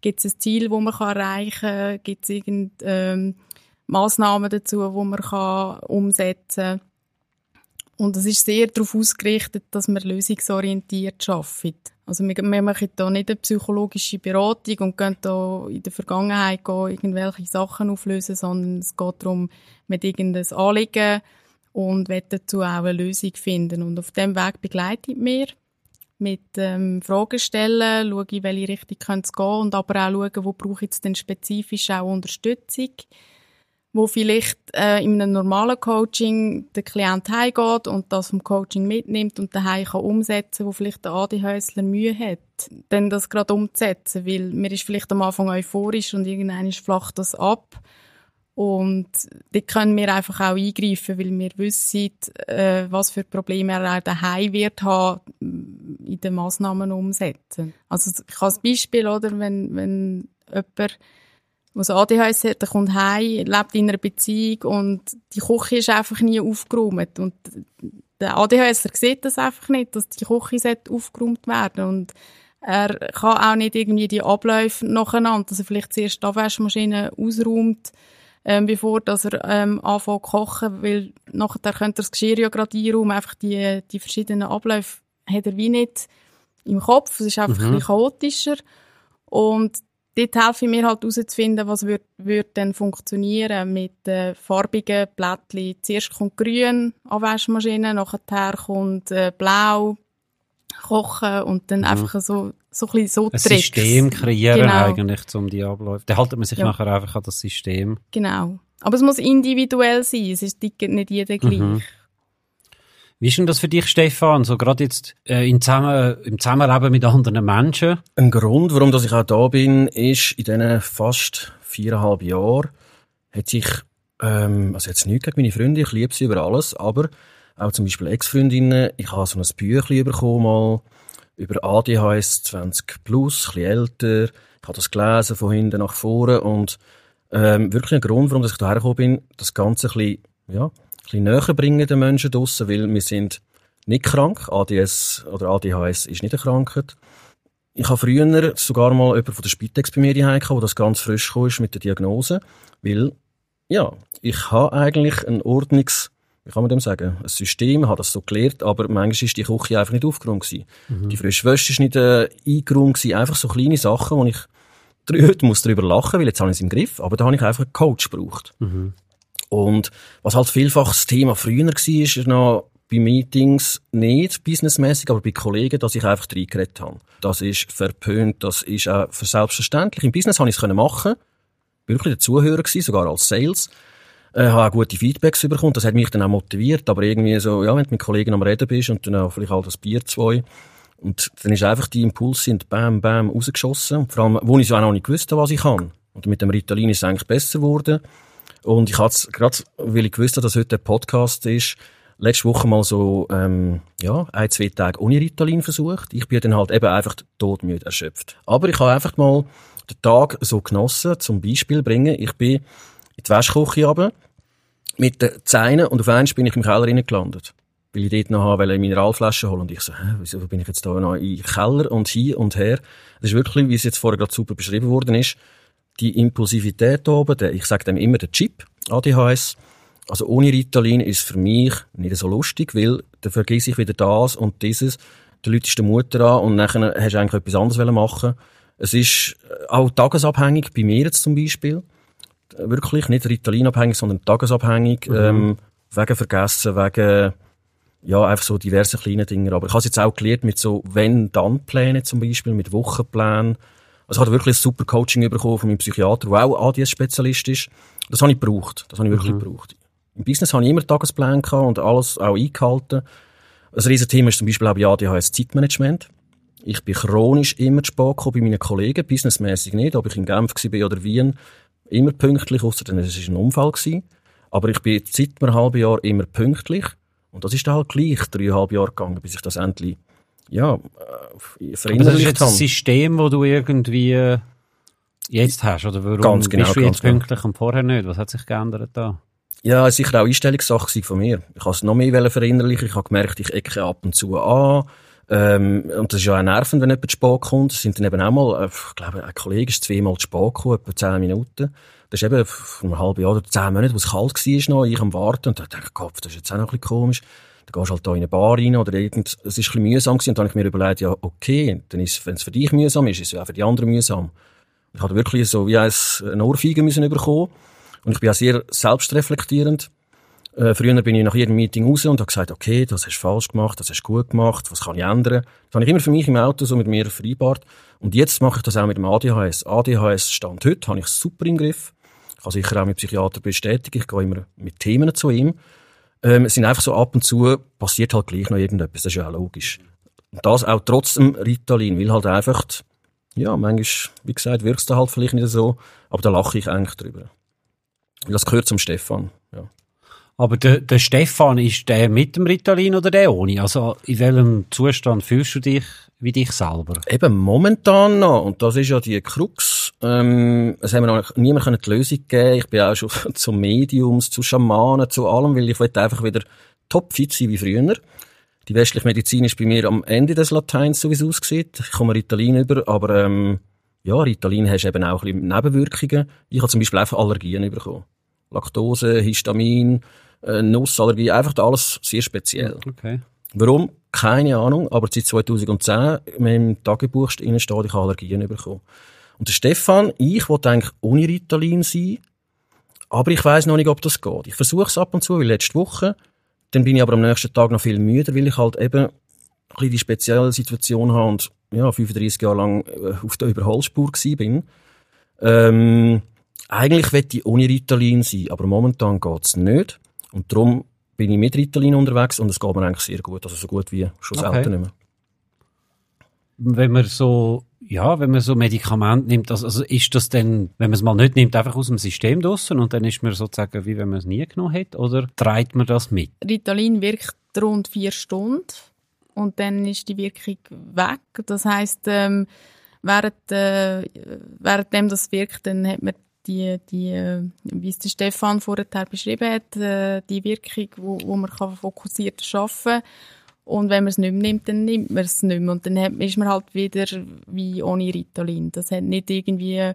Speaker 3: gibt es ein Ziel, wo man kann erreichen gibt es irgendeine ähm, Massnahmen dazu, wo man kann umsetzen Und es ist sehr darauf ausgerichtet, dass man lösungsorientiert arbeitet. Also wir, wir machen da nicht eine psychologische Beratung und gehen da in der Vergangenheit irgendwelche Sachen auflösen, sondern es geht darum, mit irgendein Anliegen und will dazu auch eine Lösung finden. Und auf dem Weg begleitet mir mit ähm, Fragen stellen, schaue, in welche Richtung könnte es gehen und aber auch schauen, wo brauche ich jetzt denn spezifisch auch Unterstützung wo vielleicht äh, in einem normalen Coaching der Klient heimgeht und das vom Coaching mitnimmt und daheim kann umsetzen, wo vielleicht der ADHSler Mühe hat, dann das gerade umzusetzen, weil mir ist vielleicht am Anfang euphorisch und irgendwann flacht das ab und dort können wir einfach auch eingreifen, weil wir wissen, äh, was für Probleme er auch daheim wird haben, in den Massnahmen umsetzen. Also ich habe ein Beispiel, oder, wenn, wenn jemand was ADHS hat, der kommt heim, lebt in einer Beziehung und die Küche ist einfach nie aufgeräumt. Und der ADHS sieht das einfach nicht, dass die Küche aufgeräumt werden und er kann auch nicht irgendwie die Abläufe nacheinander, dass er vielleicht zuerst die Abwaschmaschine ausräumt, ähm, bevor dass er ähm, anfängt zu kochen, weil nachher könnte er das Geschirr ja gerade einräumen, einfach die, die verschiedenen Abläufe hat er wie nicht im Kopf, es ist einfach mhm. ein bisschen chaotischer und dort helfe ich mir halt herauszufinden, was wird, wird denn funktionieren mit äh, farbigen Blättchen. Zuerst kommt grün an Waschmaschine, nachher kommt äh, blau, kochen und dann mhm. einfach so, so ein bisschen so
Speaker 1: Ein Tricks. System kreieren genau. eigentlich, um die Abläufe. Da haltet man sich ja. nachher einfach an das System.
Speaker 3: Genau. Aber es muss individuell sein, es ist nicht jeder gleich. Mhm.
Speaker 1: Wie ist denn das für dich, Stefan, so gerade jetzt äh, im, Zusammen im Zusammenleben mit anderen Menschen?
Speaker 4: Ein Grund, warum dass ich auch da bin, ist, in diesen fast viereinhalb Jahren hat sich, ähm, also jetzt nichts gegen meine Freunde, ich liebe sie über alles, aber auch zum Beispiel Ex-Freundinnen, ich habe so ein Büchlein bekommen mal über ADHS 20 plus, ein bisschen älter, ich habe das gelesen von hinten nach vorne und ähm, wirklich ein Grund, warum ich hierher gekommen bin, das Ganze ein bisschen, ja, bisschen näher bringen den Menschen draussen, weil wir sind nicht krank. ADS oder ADHS ist nicht eine Krankheit. Ich habe früher sogar mal jemanden von der Spitex bei mir gehabt, der das ganz frisch kam mit der Diagnose, weil, ja, ich habe eigentlich ein Ordnungs- wie kann man dem sagen, ein System, habe das so gelernt, aber manchmal ist die Küche einfach nicht aufgeräumt gewesen. Mhm. Die frische Wäsche ist nicht äh, eingeräumt gewesen. Einfach so kleine Sachen, wo ich heute muss darüber lachen, weil jetzt habe ich es im Griff, aber da habe ich einfach einen Coach gebraucht. Mhm. Und was halt vielfach das Thema früher war, ist noch bei Meetings nicht businessmäßig, aber bei Kollegen, dass ich einfach reingeredet habe. Das ist verpönt, das ist auch für selbstverständlich. Im Business habe ich es machen wirklich der Zuhörer gewesen, sogar als Sales. Äh, habe auch gute Feedbacks bekommen, das hat mich dann auch motiviert, aber irgendwie so, ja, wenn du mit Kollegen am Reden bist und dann auch vielleicht halt das Bier zwei, und dann ist einfach die Impulse sind bam, bam, rausgeschossen. Vor allem, wo ich so auch noch nicht gewusst was ich kann. Und mit dem Ritalin ist es eigentlich besser geworden. Und ich hatte gerade, weil ich gewusst habe, dass heute ein Podcast ist, letzte Woche mal so, ähm, ja, ein, zwei Tage ohne Ritalin versucht. Ich bin dann halt eben einfach todmüde erschöpft. Aber ich habe einfach mal den Tag so genossen, zum Beispiel bringen. Ich bin in die Wäschküche runter, mit den Zähnen und auf einmal bin ich im Keller gelandet. Weil ich dort noch eine Mineralflasche holen Und ich so, hä, wieso bin ich jetzt da noch im Keller und hier und her? Das ist wirklich, wie es jetzt vorher gerade super beschrieben worden ist, die Impulsivität oben, der, ich sage dem immer der Chip, ADHS. Also ohne Ritalin ist für mich nicht so lustig, weil dann vergesse ich wieder das und dieses. Der Leute ist der Mutter an und nachher hast du eigentlich etwas anderes machen Es ist äh, auch tagesabhängig, bei mir jetzt zum Beispiel. Wirklich nicht Ritalin-abhängig, sondern tagesabhängig. Mhm. Ähm, wegen Vergessen, wegen ja, einfach so diverse kleine Dinge. Aber ich habe es jetzt auch gelernt mit so Wenn-Dann-Plänen zum Beispiel, mit Wochenplänen. Also ich habe wirklich ein super Coaching bekommen von meinem Psychiater, der auch ADS-Spezialist ist. Das habe ich gebraucht. Das habe ich wirklich mhm. gebraucht. Im Business habe ich immer Tagesplan gehabt und alles auch eingehalten. Ein riesen Thema ist zum Beispiel auch bei ADHS Zeitmanagement. Ich bin chronisch immer zu spät gekommen bei meinen Kollegen, businessmäßig nicht, ob ich in Genf war oder Wien, immer pünktlich, außer es war ein Unfall. Gewesen. Aber ich bin seit einem halben Jahr immer pünktlich. Und das ist dann halt gleich dreieinhalb Jahre gegangen, bis ich das endlich ja,
Speaker 1: äh, verinnerlicht Das ist jetzt ein System, das du irgendwie jetzt hast, oder warum
Speaker 4: ganz genau,
Speaker 1: bist du jetzt genau. pünktlich und vorher nicht? Was hat sich geändert da?
Speaker 4: Ja, es war sicher auch Einstellungssache von mir. Ich habe es noch mehr verinnerlichen. Ich habe gemerkt, ich ecke ab und zu an. Ähm, und das ist ja auch nervend, wenn jemand zu spät kommt. Es sind dann eben auch mal, äh, ich glaube, ein Kollege ist zweimal zu spät gekommen, etwa zehn Minuten. Das ist eben vor einem halben Jahr oder zehn Monaten, wo es kalt war noch, ich am Warten. Und da dachte Kopf, das ist jetzt auch noch ein bisschen komisch. dann gehst du halt da in eine Bar rein oder irgend, es ist ein bisschen mühsam gewesen und dann habe ich mir überlegt, ja, okay, dann ist, wenn es für dich mühsam ist, ist es auch für die anderen mühsam. Ich hatte wirklich so wie eins, eine Ohrfeige müssen bekommen und ich bin auch sehr selbstreflektierend. Äh, früher bin ich nach jedem Meeting raus und habe gesagt, okay, das hast du falsch gemacht, das hast du gut gemacht, was kann ich ändern? Das habe ich immer für mich im Auto so mit mir vereinbart. Und jetzt mache ich das auch mit dem ADHS. ADHS Stand heute, habe ich super im Griff. Ich kann sicher auch mit Psychiater bestätigen, ich gehe immer mit Themen zu ihm. Ähm, es sind einfach so ab und zu, passiert halt gleich noch irgendetwas, das ist ja auch logisch. Und das auch trotz dem Ritalin, weil halt einfach, ja, manchmal, wie gesagt, wirkst du halt vielleicht nicht so, aber da lache ich eigentlich drüber. Weil das gehört zum Stefan, ja.
Speaker 1: Aber der, der Stefan, ist der mit dem Ritalin oder der ohne? Also in welchem Zustand fühlst du dich wie dich selber?
Speaker 4: Eben momentan noch, und das ist ja die Krux, ähm, es haben mir noch niemand die Lösung geben Ich bin auch schon zu Mediums, zu Schamanen, zu allem, weil ich will einfach wieder topfit sein wie früher. Die westliche Medizin ist bei mir am Ende des Lateins, so wie es aussieht. Ich komme Ritalin über, aber ähm, ja, Ritalin hast eben auch ein bisschen Nebenwirkungen. Ich habe zum Beispiel einfach Allergien bekommen. Laktose, Histamin, äh, Nussallergie, einfach alles sehr speziell.
Speaker 1: Okay.
Speaker 4: Warum? Keine Ahnung, aber seit 2010 im Tagebuch steht, ich habe Allergien bekommen. Und der Stefan, ich wollte eigentlich ohne Ritalin sein, aber ich weiß noch nicht, ob das geht. Ich versuche es ab und zu, wie letzte Woche. Dann bin ich aber am nächsten Tag noch viel müder, weil ich halt eben ein bisschen die spezielle Situation habe und ja, 35 Jahre lang äh, auf der Überholspur bin. Ähm, eigentlich möchte ich ohne Ritalin sein, aber momentan geht's nicht. Und darum bin ich mit Ritalin unterwegs und es geht mir eigentlich sehr gut. Also so gut wie schon
Speaker 1: Okay.
Speaker 4: selten nicht mehr.
Speaker 1: Wenn man so, ja, wenn man so Medikamente nimmt, also, also ist das dann, wenn man es mal nicht nimmt, einfach aus dem System draussen und dann ist man sozusagen, wie wenn man es nie genommen hat, oder treibt man das mit?
Speaker 3: Ritalin wirkt rund vier Stunden und dann ist die Wirkung weg. Das heißt, ähm, während, äh, währenddem das wirkt, dann hat man die, die, wie es der Stefan vorher beschrieben hat, äh, die Wirkung, wo, wo man kann fokussiert arbeiten und wenn man es nicht mehr nimmt, dann nimmt man es nicht mehr. Und dann hat, ist man halt wieder wie ohne Ritalin. Das hat nicht irgendwie eine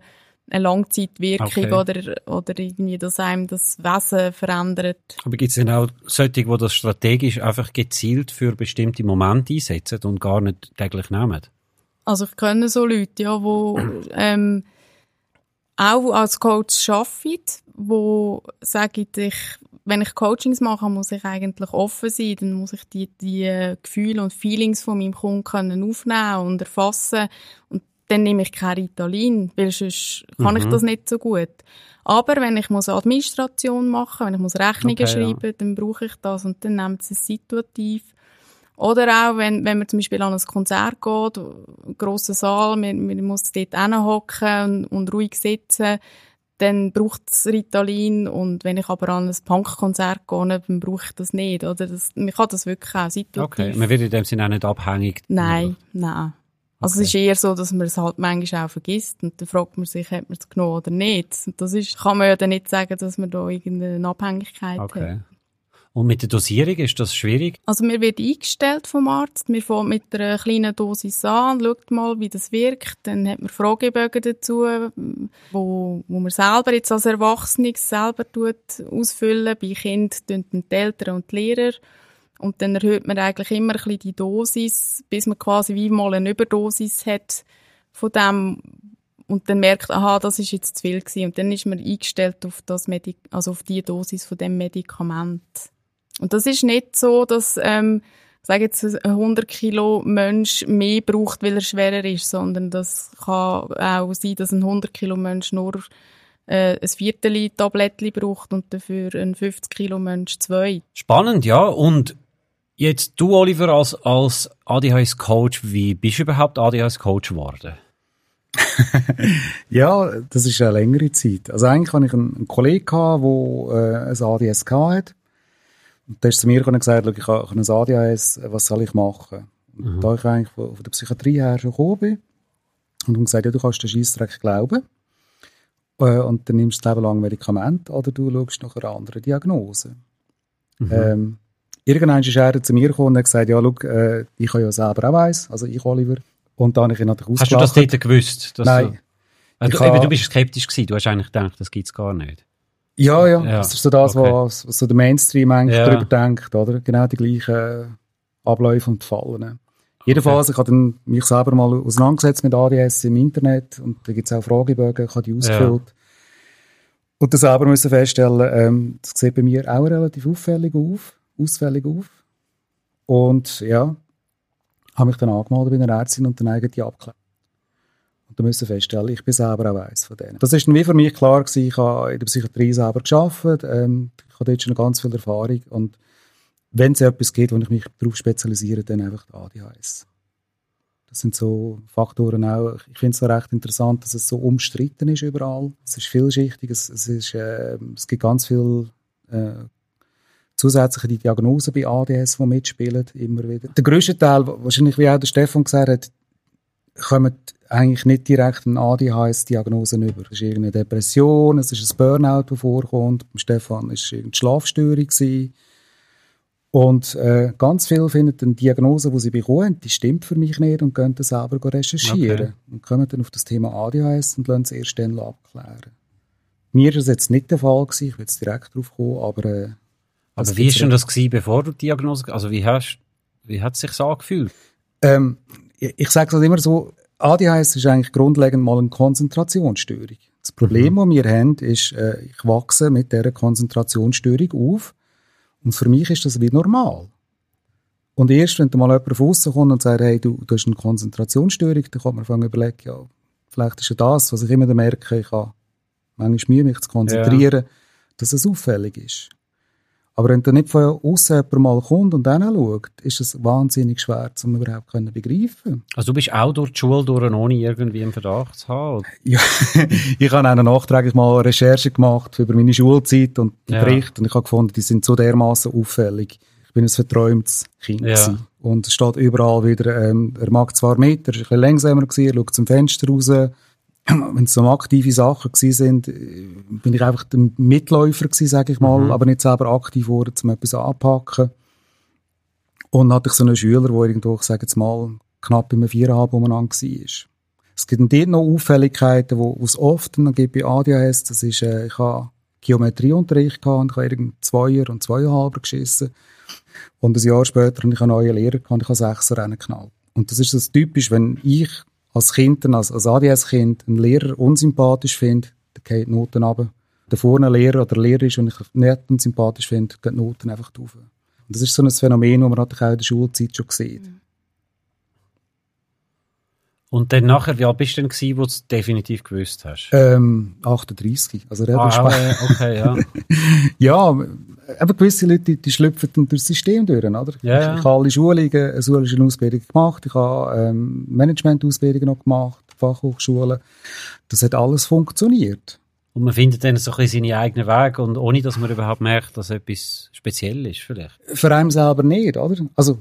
Speaker 3: Langzeitwirkung
Speaker 1: Okay.
Speaker 3: oder, oder irgendwie, dass einem das Wesen verändert.
Speaker 1: Aber gibt es denn auch solche, die das strategisch einfach gezielt für bestimmte Momente einsetzen und gar nicht täglich nehmen?
Speaker 3: Also ich kenne so Leute, ja, wo ähm, auch als Coach arbeiten, wo sagen, ich, wenn ich Coachings mache, muss ich eigentlich offen sein, dann muss ich die, die Gefühle und Feelings von meinem Kunden können aufnehmen und erfassen und dann nehme ich kein Ritalin, weil sonst kann ich das nicht so gut. Aber wenn ich muss Administration machen, wenn ich muss Rechnungen
Speaker 1: Okay, ja.
Speaker 3: schreiben, dann brauche ich das und dann nimmt es situativ. Oder auch, wenn, wenn man zum Beispiel an ein Konzert geht, ein grosser Saal, man, man muss dort hinhocken und, und ruhig sitzen, dann braucht es Ritalin. Und wenn ich aber an ein Punkkonzert gehe, dann brauche ich das nicht. Oder das, man kann das wirklich auch situativ.
Speaker 1: Okay. Man wird in dem Sinne auch nicht abhängig.
Speaker 3: Nein, nein. Also
Speaker 1: Okay.
Speaker 3: es ist eher so, dass man es halt manchmal auch vergisst und dann fragt man sich, hat man es genommen oder nicht. Und das ist, kann man ja dann nicht sagen, dass man da irgendeine Abhängigkeit hat.
Speaker 1: Und mit der Dosierung ist das schwierig?
Speaker 3: Also mir wird eingestellt vom Arzt, wir fangen mit einer kleinen Dosis an, schaut mal, wie das wirkt, dann hat man Fragebögen dazu, wo, wo man selber jetzt als Erwachsene selber tut, ausfüllen, bei Kindern tun die Eltern und die Lehrer und dann erhöht man eigentlich immer ein bisschen die Dosis, bis man quasi wie mal eine Überdosis hat von dem und dann merkt, aha, das ist jetzt zu viel gewesen. und dann ist man eingestellt auf das Medik also auf die Dosis von dem Medikament. Und das ist nicht so, dass, ähm, ich sage jetzt, ein 100 Kilo Mensch mehr braucht, weil er schwerer ist, sondern das kann auch sein, dass ein 100 Kilo Mensch nur äh, ein Viertel Tablettchen braucht und dafür ein 50 Kilo Mensch zwei.
Speaker 1: Spannend, ja. Und jetzt du, Oliver, als, als ADHS-Coach, wie bist du überhaupt ADHS-Coach geworden?
Speaker 2: Ja, das ist eine längere Zeit. Also eigentlich hatte ich einen, einen Kollegen, gehabt, der äh, ein ADS hatte. Und der ist zu mir und gesagt, «Schau, ich habe ein ADHS, was soll ich machen? Und da ich eigentlich von, von der Psychiatrie her schon gekommen bin, und ihm gesagt, ja, du kannst den Scheissdreck glauben. Äh, und dann nimmst du das Leben lang Medikamente oder du schaust nach einer anderen Diagnose. Ähm, irgendwann ist er zu mir gekommen und hat gesagt, ja, schau, äh, ich habe ja selber auch eins, also ich, Oliver. Und dann habe ich ihn natürlich
Speaker 1: Hast du das dort gewusst? dass
Speaker 2: Nein.
Speaker 1: Du, also, eben, du bist skeptisch gewesen. Du hast eigentlich gedacht, das gibt's gar nicht.
Speaker 2: Ja, ja,
Speaker 1: Ja,
Speaker 2: das ist so das,
Speaker 1: okay.
Speaker 2: was, was so der Mainstream eigentlich
Speaker 1: Ja.
Speaker 2: darüber denkt, oder? Genau die gleichen Abläufe und Fallen. Jedenfalls, ich habe mich selber mal auseinandergesetzt mit ADS im Internet und da gibt es auch Fragebögen, ich habe die ausgefüllt. Und dann selber müssen feststellen, ähm, das sieht bei mir auch relativ auffällig auf, ausfällig auf. Und ja, habe mich dann angemeldet bei einer Ärztin und dann eigentlich abgeklärt. Dann müssen feststellen, ich bin selber auch eins von denen. Das ist dann wie für mich klar gewesen, ich habe in der Psychiatrie selber gearbeitet, ähm, ich habe dort schon ganz viel Erfahrung und wenn es etwas gibt, wo ich mich darauf spezialisiere, dann einfach die ADHS. Das sind so Faktoren auch. Ich finde es auch recht interessant, dass es so umstritten ist überall. Es ist vielschichtig, es, es, ist, äh, es gibt ganz viel äh, zusätzliche Diagnosen bei ADS, die mitspielen, immer wieder. Der grösste Teil, wahrscheinlich wie auch der Stefan gesagt hat, kommen eigentlich nicht direkt eine ADHS-Diagnose über. Es ist irgendeine Depression, es ist ein Burnout, das vorkommt. Beim Stefan war es irgendeine Schlafstörung. Gewesen. Und äh, ganz viele finden eine Diagnose, die sie bekommen haben, die stimmt für mich nicht und gehen dann selber recherchieren.
Speaker 1: Okay.
Speaker 2: Und kommen dann auf das Thema ADHS und lassen es erst dann abklären. Mir war das jetzt nicht der Fall, gewesen, ich will jetzt direkt drauf kommen, aber... Äh,
Speaker 1: Aber wie ist denn das gewesen, bevor du die Diagnose, also wie hast, wie hat es sich so angefühlt?
Speaker 2: Ähm, ich sage es immer so, ADHS ist eigentlich grundlegend mal eine Konzentrationsstörung. Das Problem, das wir haben, ist, äh, ich wachse mit dieser Konzentrationsstörung auf und für mich ist das wie normal. Und erst, wenn da mal jemand von außen kommt und sagt, hey, du, du hast eine Konzentrationsstörung, dann kann man anfangen zu überlegen, ja, vielleicht ist ja das, was ich immer merke, ich habe manchmal Mühe, mich zu konzentrieren, dass es auffällig ist. Aber wenn da nicht von außen mal kommt und dann schaut, ist es wahnsinnig schwer, um überhaupt zu begreifen.
Speaker 1: Also du bist auch durch die Schule durch, ohne irgendwie einen Verdacht zu haben?
Speaker 2: Ja, ich habe auch nachträglich mal Recherche gemacht über meine Schulzeit und die
Speaker 1: Ja.
Speaker 2: Berichte und ich habe gefunden, die sind so dermaßen auffällig. Ich bin ein verträumtes Kind
Speaker 1: Ja.
Speaker 2: gewesen. und es steht überall wieder, ähm, er mag zwar mit, er ist ein bisschen langsamer gewesen, er schaut zum Fenster raus. Wenn es so aktive Sachen gewesen sind, äh, bin ich einfach der Mitläufer gewesen, sage ich mal,
Speaker 1: Mhm.
Speaker 2: aber nicht selber aktiv geworden, um etwas anzupacken. Und dann hatte ich so einen Schüler, der irgendwo, ich sage jetzt mal, knapp im Viererhalb umeinander war. Es gibt dann dort noch Auffälligkeiten, wo wo es oft dann gibt bei ADHS, das ist, äh, ich habe Geometrieunterricht gehabt und ich habe irgendeinen Zweier und Zweieinhalber geschissen. Und ein Jahr später habe ich einen neuen Lehrer gehabt und ich habe Sechser reingeknallt. Und das ist das typisch, wenn ich als Kind, als, als ADS-Kind, einen Lehrer unsympathisch finde, dann gehen die Noten runter. Der vorne Lehrer oder Lehrer ist und ich nicht unsympathisch finde, gehen die Noten einfach rauf. Und das ist so ein Phänomen, das man natürlich auch in der Schulzeit schon sieht.
Speaker 1: Und dann nachher, wie alt bist du denn gewesen, wo du es definitiv gewusst hast?
Speaker 2: Ähm, 38, also relativ
Speaker 1: ah,
Speaker 2: spät.
Speaker 1: okay, ja.
Speaker 2: Ja, aber gewisse Leute, die, die schlüpfen dann durch das System durch, oder?
Speaker 1: Ja, ja.
Speaker 2: Ich, ich habe alle Schulungen, eine schulische Ausbildung gemacht, ich habe ähm, Management-Ausbildung noch gemacht, Fachhochschulen. Das hat alles funktioniert.
Speaker 1: Und man findet dann so ein bisschen seine eigenen Wege und ohne, dass man überhaupt merkt, dass etwas speziell ist vielleicht.
Speaker 2: Für einen selber nicht, oder? Also,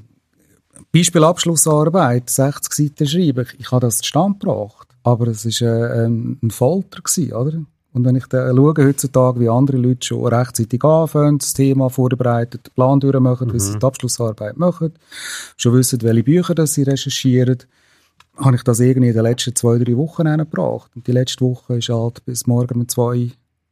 Speaker 2: Beispiel Abschlussarbeit, 60 Seiten schreiben, ich, ich habe das zustande gebracht, aber es war äh, ein, ein Folter, gewesen, oder? Und wenn ich dann schaue heutzutage, wie andere Leute schon rechtzeitig anfangen, das Thema vorbereiten, den Plan durchmachen, wie sie die Abschlussarbeit machen, schon wissen, welche Bücher das sie recherchieren, habe ich das irgendwie in den letzten zwei, drei Wochen gebracht. Und die letzte Woche war halt bis morgen um zwei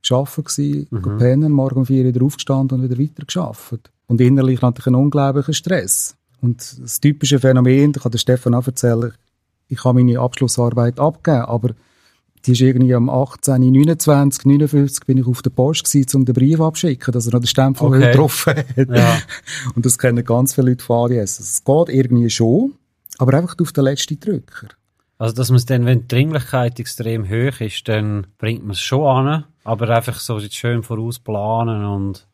Speaker 2: arbeiten gewesen, mhm. pennen, morgen um vier wieder aufgestanden und wieder weiter geschafft. Und innerlich natürlich einen unglaublichen Stress. Und das typische Phänomen, da kann der Stefan auch erzählen, ich habe meine Abschlussarbeit abgegeben, aber die ist irgendwie am 18, 29, 59 bin ich auf der Post gewesen, um den Brief abzuschicken, dass er noch den Stempel
Speaker 1: Okay.
Speaker 2: getroffen hat.
Speaker 1: Ja.
Speaker 2: Und das kennen ganz viele Leute von ADS. Es geht irgendwie schon, aber einfach auf den letzten Drücker.
Speaker 1: Also, dass man es dann, wenn die Dringlichkeit extrem hoch ist, dann bringt man es schon an, aber einfach so schön vorausplanen und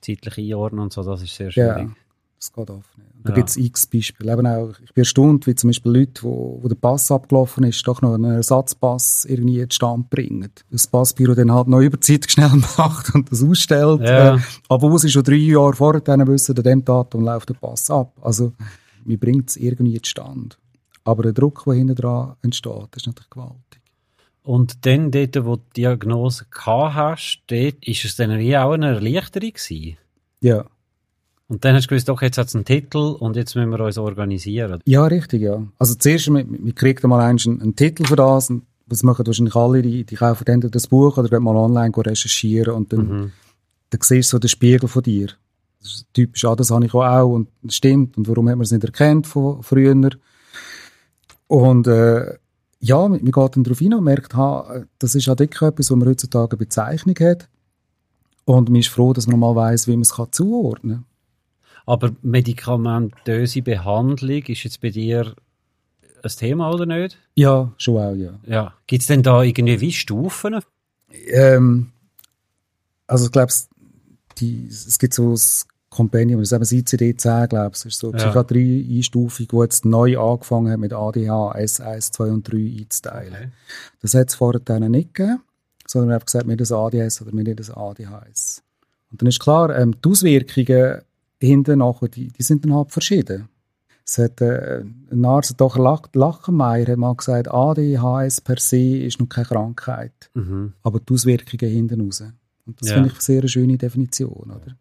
Speaker 1: zeitlich einordnen und so, das ist sehr
Speaker 2: Ja, das geht nicht. Und Da
Speaker 1: Ja.
Speaker 2: gibt es x Beispiele. Eben auch, ich bin erstaunt, wie zum Beispiel Leute, wo, wo der Pass abgelaufen ist, doch noch einen Ersatzpass irgendwie in den Stand bringen. Das Passbüro dann halt noch Überzeit schnell macht und das ausstellt.
Speaker 1: Ja.
Speaker 2: Äh, aber wo sie schon drei Jahre vorher dann wissen, an dem Datum läuft der Pass ab. Also, mir bringt es irgendwie in Stand. Aber der Druck, der hinten dran entsteht, ist natürlich gewaltig.
Speaker 1: Und dann dort, wo du die Diagnose gehabt hast, dort ist es dann wie auch eine Erleichterung gewesen.
Speaker 2: Ja.
Speaker 1: Und dann hast du gewusst, okay, jetzt hat es einen Titel und jetzt müssen wir uns organisieren.
Speaker 2: Ja, richtig, ja. Also zuerst, man, man kriegt einmal einen, einen Titel für das und was machen wahrscheinlich alle, die, die kaufen dann das Buch oder gehen mal online recherchieren und dann, mhm. dann siehst du so den Spiegel von dir. Das ist typisch, ah, das habe ich auch und das stimmt und warum hat man es nicht erkannt von früher. Und äh, ja, man geht dann darauf hin und merkt, ha, das ist ja wirklich etwas, wo man heutzutage eine Bezeichnung hat. Und man ist froh, dass man mal weiß, wie man es zuordnen kann.
Speaker 1: Aber medikamentöse Behandlung ist jetzt bei dir ein Thema oder nicht?
Speaker 2: Ja, schon auch, ja.
Speaker 1: ja. Gibt es denn da irgendwie wie Stufen?
Speaker 2: Ähm, also ich glaube, es gibt so ein Compendium, das ist eben das ICD-10, glaube ich, ist so eine ja. Psychiatrie-Einstufung, die jetzt neu angefangen hat mit ADH, S1, 2 und 3 einzuteilen. Okay. Das hat es vorher nicht gegeben, sondern einfach gesagt, wir das ADS oder wir das ADHS. Und dann ist klar, ähm, die Auswirkungen hinten nachher, die, die sind dann halt verschieden. Es hat, äh, ein Arzt, doch Lachenmeier, hat mal gesagt, ADHS per se ist noch keine Krankheit, mhm. aber die Auswirkungen hinten raus. Und das ja. finde ich eine sehr schöne Definition, oder?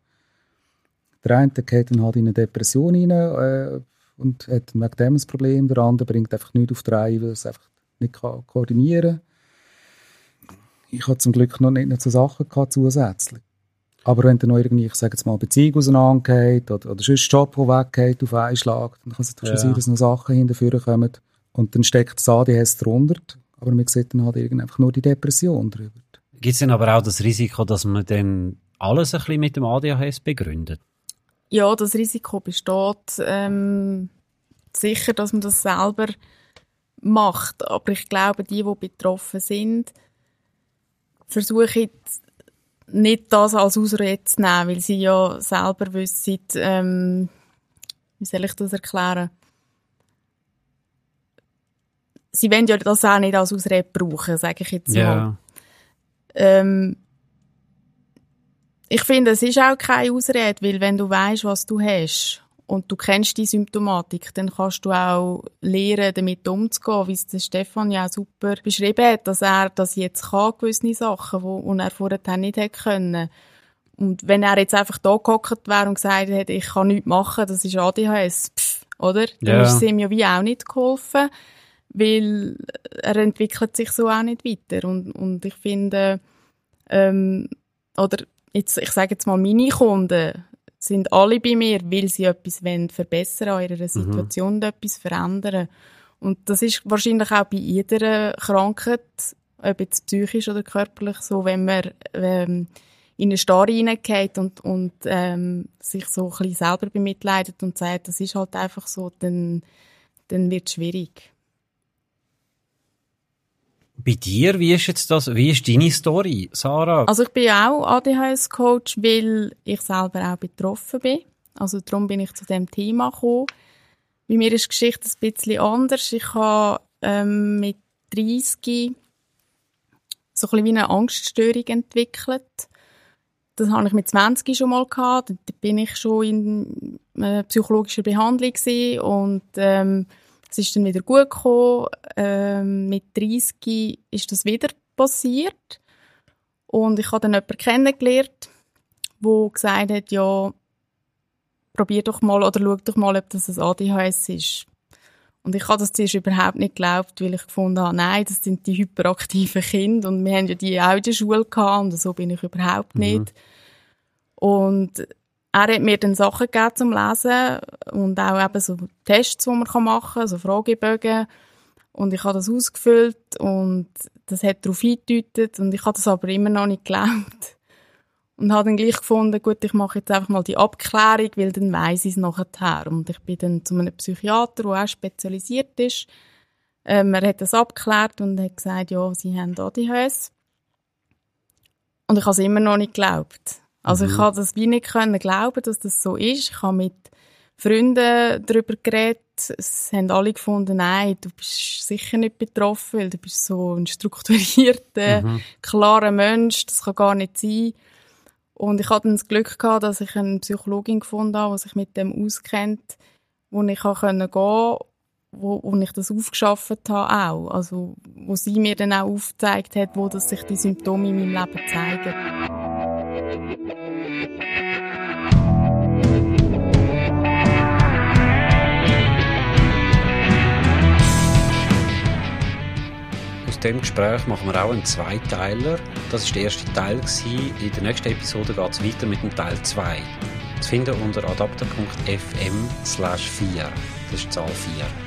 Speaker 2: Der eine geht dann halt in eine Depression rein äh, und hat wegen dem ein Problem. Der andere bringt einfach nichts auf die Reihe, weil er es einfach nicht kann koordinieren kann. Ich hatte zum Glück noch nicht, nicht so Sachen gehabt, zusätzlich. Aber wenn dann noch irgendwie, ich sage jetzt mal, Beziehung auseinandergeht oder, oder sonst Job, der weggeht auf einen Schlag, dann kann es ja. schon sein, dass noch Sachen hinterführen kommen. Und dann steckt das ADHS drunter, aber man sieht dann halt einfach nur die Depression drüber.
Speaker 1: Gibt es denn aber auch das Risiko, dass man dann alles ein bisschen mit dem ADHS begründet?
Speaker 3: Ja, das Risiko besteht. Ähm, sicher, dass man das selber macht. Aber ich glaube, die, die betroffen sind, versuchen nicht das als Ausrede zu nehmen, weil sie ja selber wissen, ähm, wie soll ich das erklären? Sie wollen ja das auch nicht als Ausrede brauchen, sage ich jetzt yeah. mal. Ähm, ich finde, es ist auch keine Ausrede, weil wenn du weißt, was du hast und du kennst die Symptomatik, dann kannst du auch lernen, damit umzugehen, wie es der Stefan ja auch super beschrieben hat, dass er das jetzt kann, gewisse Sachen, die er vorher nicht hätte können. Und wenn er jetzt einfach da gehockt wäre und gesagt hätte, ich kann nichts machen, das ist ADHS, pff, oder? Dann ja. ist es ihm ja wie auch nicht geholfen, weil er entwickelt sich so auch nicht weiter. Und, und ich finde, ähm, oder jetzt, ich sage jetzt mal, meine Kunden sind alle bei mir, weil sie etwas wollen verbessern an ihrer mhm. Situation mhm. etwas verändern. Und das ist wahrscheinlich auch bei jeder Krankheit, ob jetzt psychisch oder körperlich, so, wenn man ähm, in eine Starre hineingeht und, und ähm, sich so ein bisschen selber bemitleidet und sagt, das ist halt einfach so, dann, dann wird es schwierig.
Speaker 1: Bei dir, wie ist jetzt das, wie ist deine Story, Sarah?
Speaker 3: Also ich bin auch ADHS-Coach, weil ich selber auch betroffen bin. Also darum bin ich zu dem Thema gekommen. Bei mir ist die Geschichte ein bisschen anders. Ich habe ähm, mit 30 so ein bisschen wie eine Angststörung entwickelt. Das habe ich mit 20 schon mal gehabt. Da bin ich schon in äh, psychologischer Behandlung und ähm, es ist dann wieder gut gekommen. Ähm, mit 30 ist das wieder passiert. Und ich habe dann jemanden kennengelernt, der gesagt hat, ja, probier doch mal oder schau doch mal, ob das ein ADHS ist. Und ich habe das zuerst überhaupt nicht geglaubt, weil ich gefunden habe, nein, das sind die hyperaktiven Kinder und wir haben ja die auch in der Schule gehabt und so bin ich überhaupt nicht. Mhm. Und er hat mir dann Sachen gegeben zum Lesen und auch eben so Tests, die man machen kann, so Fragebögen. Und ich habe das ausgefüllt und das hat darauf hingedeutet und ich habe das aber immer noch nicht geglaubt. Und habe dann gleich gefunden, gut, ich mache jetzt einfach mal die Abklärung, weil dann weiss ich es nachher. Und ich bin dann zu einem Psychiater, der auch spezialisiert ist. Ähm, er hat das abgeklärt und hat gesagt, ja, sie haben ADHS. Und ich habe es immer noch nicht geglaubt. Also mhm. ich habe das wie nicht können glauben, dass das so ist. Ich habe mit Freunden darüber geredet. Es haben alle gefunden, nein, du bist sicher nicht betroffen, weil du bist so ein strukturierter, mhm. klarer Mensch. Das kann gar nicht sein. Und ich hatte das Glück gehabt, dass ich eine Psychologin gefunden habe, die sich mit dem auskennt, wo ich gehen konnte wo, wo ich das aufgeschafft habe auch. Also, wo sie mir dann auch aufgezeigt hat, wo das sich die Symptome in meinem Leben zeigen.
Speaker 1: Dem Gespräch machen wir auch einen Zweiteiler. Das ist der erste Teil. In der nächsten Episode geht es weiter mit dem Teil 2. Zu finden unter adapter.fm slash 4. Das ist Zahl 4.